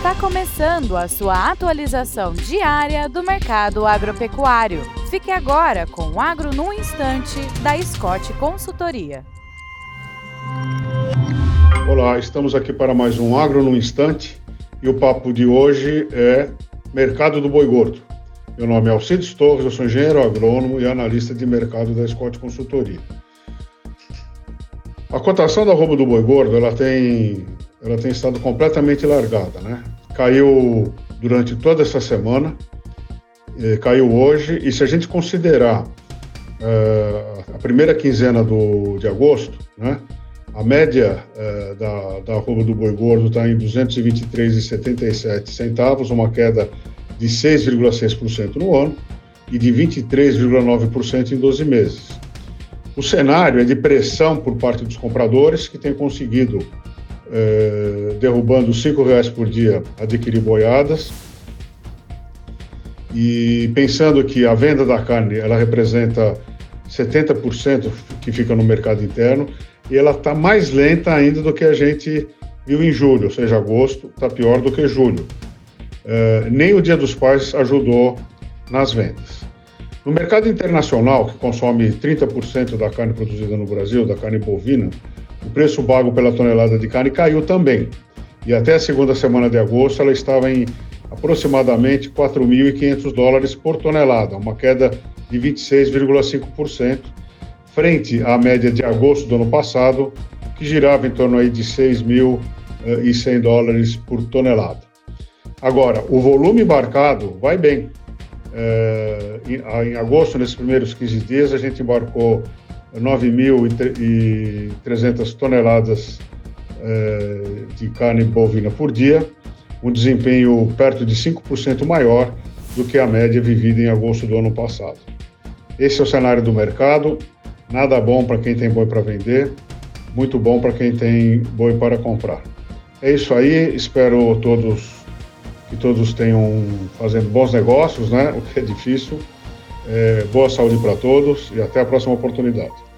Está começando a sua atualização diária do mercado agropecuário. Fique agora com o Agro no Instante, da Scott Consultoria. Olá, estamos aqui para mais um Agro no Instante e o papo de hoje é Mercado do Boi Gordo. Meu nome é Alcides Torres, eu sou engenheiro agrônomo e analista de mercado da Scott Consultoria. A cotação da roupa do boi gordo ela tem, ela tem estado completamente largada, né? Caiu durante toda essa semana, caiu hoje, e se a gente considerar eh, a primeira quinzena do, de agosto, né? A média eh, da, da arroba do boi gordo está em 223,77 centavos, uma queda de 6,6% no ano e de 23,9% em 12 meses. O cenário é de pressão por parte dos compradores que têm conseguido, é, derrubando R$ reais por dia, adquirir boiadas. E pensando que a venda da carne ela representa 70% que fica no mercado interno e ela está mais lenta ainda do que a gente viu em julho, ou seja, agosto está pior do que julho. É, nem o Dia dos Pais ajudou nas vendas. No mercado internacional, que consome 30% da carne produzida no Brasil, da carne bovina, o preço pago pela tonelada de carne caiu também. E até a segunda semana de agosto ela estava em aproximadamente 4.500 dólares por tonelada, uma queda de 26,5%, frente à média de agosto do ano passado, que girava em torno aí de 6.100 dólares por tonelada. Agora, o volume embarcado vai bem. É, em, em, agosto, nesses primeiros 15 dias, a gente embarcou 9.300 toneladas é, de carne bovina por dia, um desempenho perto de 5% maior do que a média vivida em agosto do ano passado. Esse é o cenário do mercado, nada bom para quem tem boi para vender, muito bom para quem tem boi para comprar. É isso aí, espero todos que todos tenham fazendo bons negócios, né? O que é difícil. É, boa saúde para todos e até a próxima oportunidade.